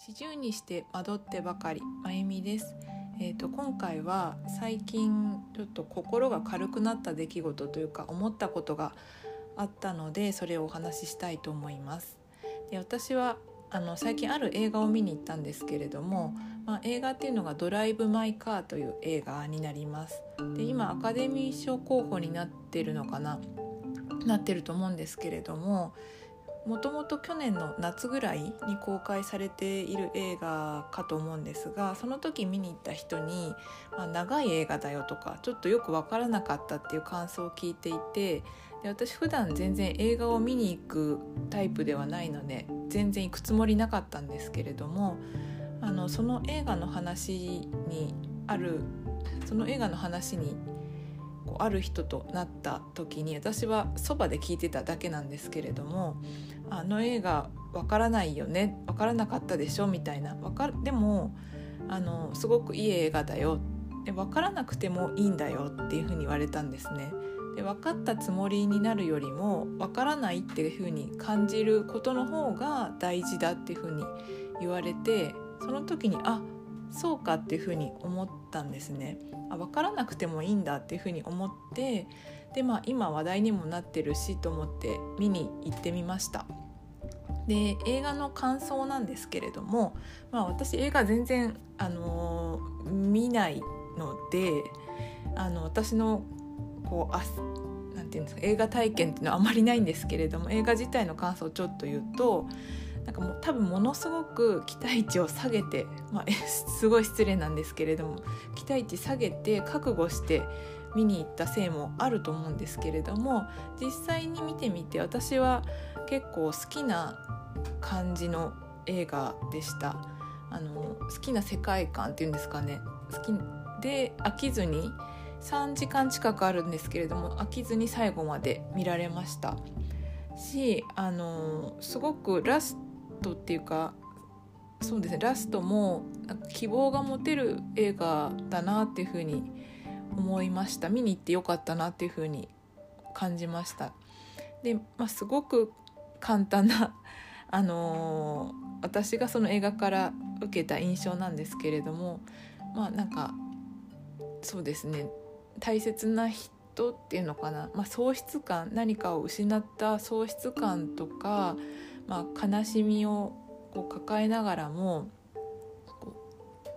四十にして惑ってばかりまゆみです。えーと、今回は最近ちょっと心が軽くなった出来事というか思ったことがあったのでそれをお話ししたいと思います。で私はあの最近ある映画を見に行ったんですけれども、まあ、映画っていうのが「ドライブ・マイ・カー」という映画になります。で今アカデミー賞候補になってるのかななってると思うんですけれどももともと去年の夏ぐらいに公開されている映画かと思うんですがその時見に行った人に、まあ、長い映画だよとかちょっとよく分からなかったっていう感想を聞いていてで私普段全然映画を見に行くタイプではないので全然行くつもりなかったんですけれどもあのその映画の話にあるその映画の話にこうある人となった時に私はそばで聞いてただけなんですけれどもあの映画わからないよねわからなかったでしょみたいなわかでもあのすごくいい映画だよで分からなくてもいいんだよっていうふうに言われたんですね。で分かったつもりになるよりも分からないっていうふうに感じることの方が大事だっていうふうに言われてその時にあそうかっていうふうに思ったんですね。あ分からなくてもいいんだっていうふうに思ってでまあ今話題にもなってるしと思って見に行ってみました。で映画の感想なんですけれども、まあ、私映画全然、あのー、見ないのであの私のこうあなんていうんですか映画体験っていうのはあまりないんですけれども映画自体の感想をちょっと言うとなんかもう多分ものすごく期待値を下げて、まあ、すごい失礼なんですけれども期待値下げて覚悟して見に行ったせいもあると思うんですけれども実際に見てみて私は結構好きな感じの映画でした。あの好きな世界観っていうんですかね。好きで飽きずに3時間近くあるんですけれども飽きずに最後まで見られました。しあのすごくラストっていうかそうですねラストも希望が持てる映画だなっていうふうに思いました。見に行ってよかったなっていうふうに感じました。で、まあ、すごく簡単な あのー、私がその映画から受けた印象なんですけれどもまあなんかそうですね大切な人っていうのかな、まあ、喪失感何かを失った喪失感とか、まあ、悲しみをこう抱えながらも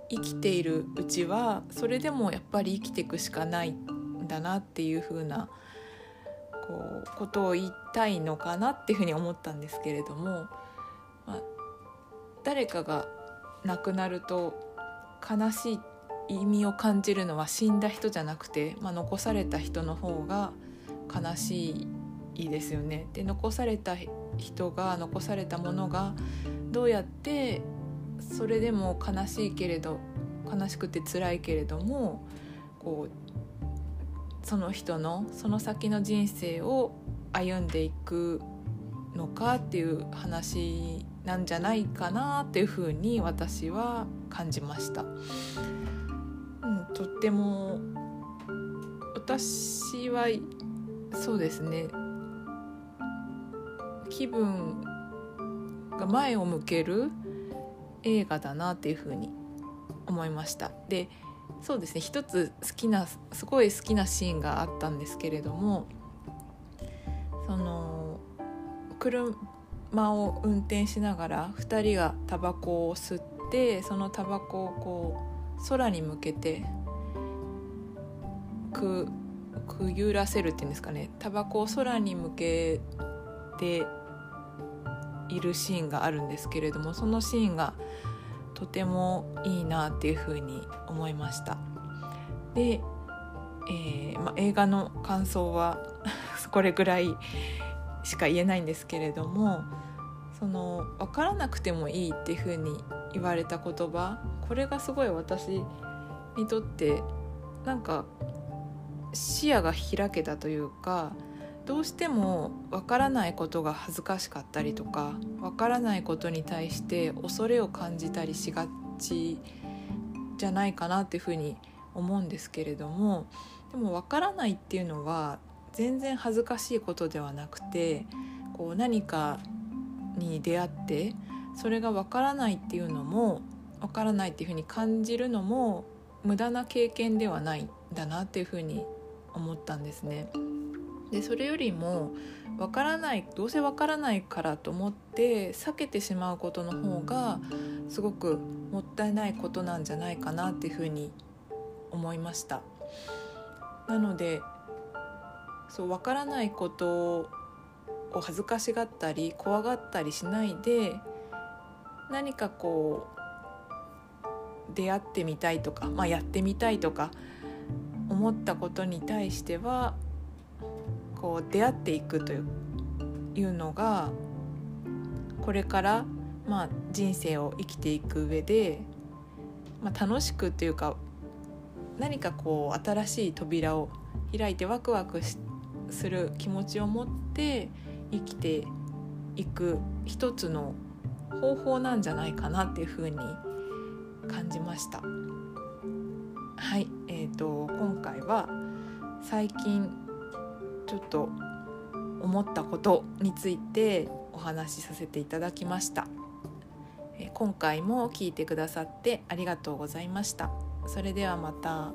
生きているうちはそれでもやっぱり生きていくしかないんだなっていう風なこうことを言いたいのかなっていうふうに思ったんですけれども、まあ、誰かが亡くなると悲しい意味を感じるのは死んだ人じゃなくて、まあ、残された人の方が悲しいいですよね。で残された人が残されたものがどうやってそれでも悲しいけれど悲しくて辛いけれどもこうその人のその先の人生を歩んでいくのかっていう話なんじゃないかなっていうふうに私は感じました。うん、とっても私はそうですね気分が前を向ける映画だなっていうふうに思いました。でそうですね一つ好きなすごい好きなシーンがあったんですけれどもその車を運転しながら2人がタバコを吸ってそのタバコをこう空に向けてくくゆらせるっていうんですかねタバコを空に向けているシーンがあるんですけれどもそのシーンがとてもいいなっていうふうに思いました。で、えーま、映画の感想は これぐらいしか言えないんですけれどもその分からなくてもいいっていうふうに言われた言葉これがすごい私にとってなんか視野が開けたというかどうしてもわからないことが恥ずかしかったりとかわからないことに対して恐れを感じたりしがちじゃないかなっていうふうに思うんですけれどもでもわからないっていうのは全然恥ずかしいことではなくてこう何かに出会ってそれがわからないっていうのもわからないっていうふうに感じるのも無駄な経験ではないんだなっていうふうに思ったんですね。でそれよりもわからないどうせわからないからと思って避けてしまうことの方がすごくもったいないことなんじゃないかなっていうふうに思いました。なのでそう分からないことを恥ずかしがったり怖がったりしないで何かこう出会ってみたいとか、まあ、やってみたいとか思ったことに対してはこう出会っていくといういうのがこれから、まあ、人生を生きていく上で、まあ、楽しくというか何かこう新しい扉を開いてワクワクする気持ちを持って生きていく一つの方法なんじゃないかなっていうふうに感じました。はい、えーと、今回は最近ちょっと思ったことについてお話しさせていただきました。今回も聞いてくださってありがとうございました。それではまた。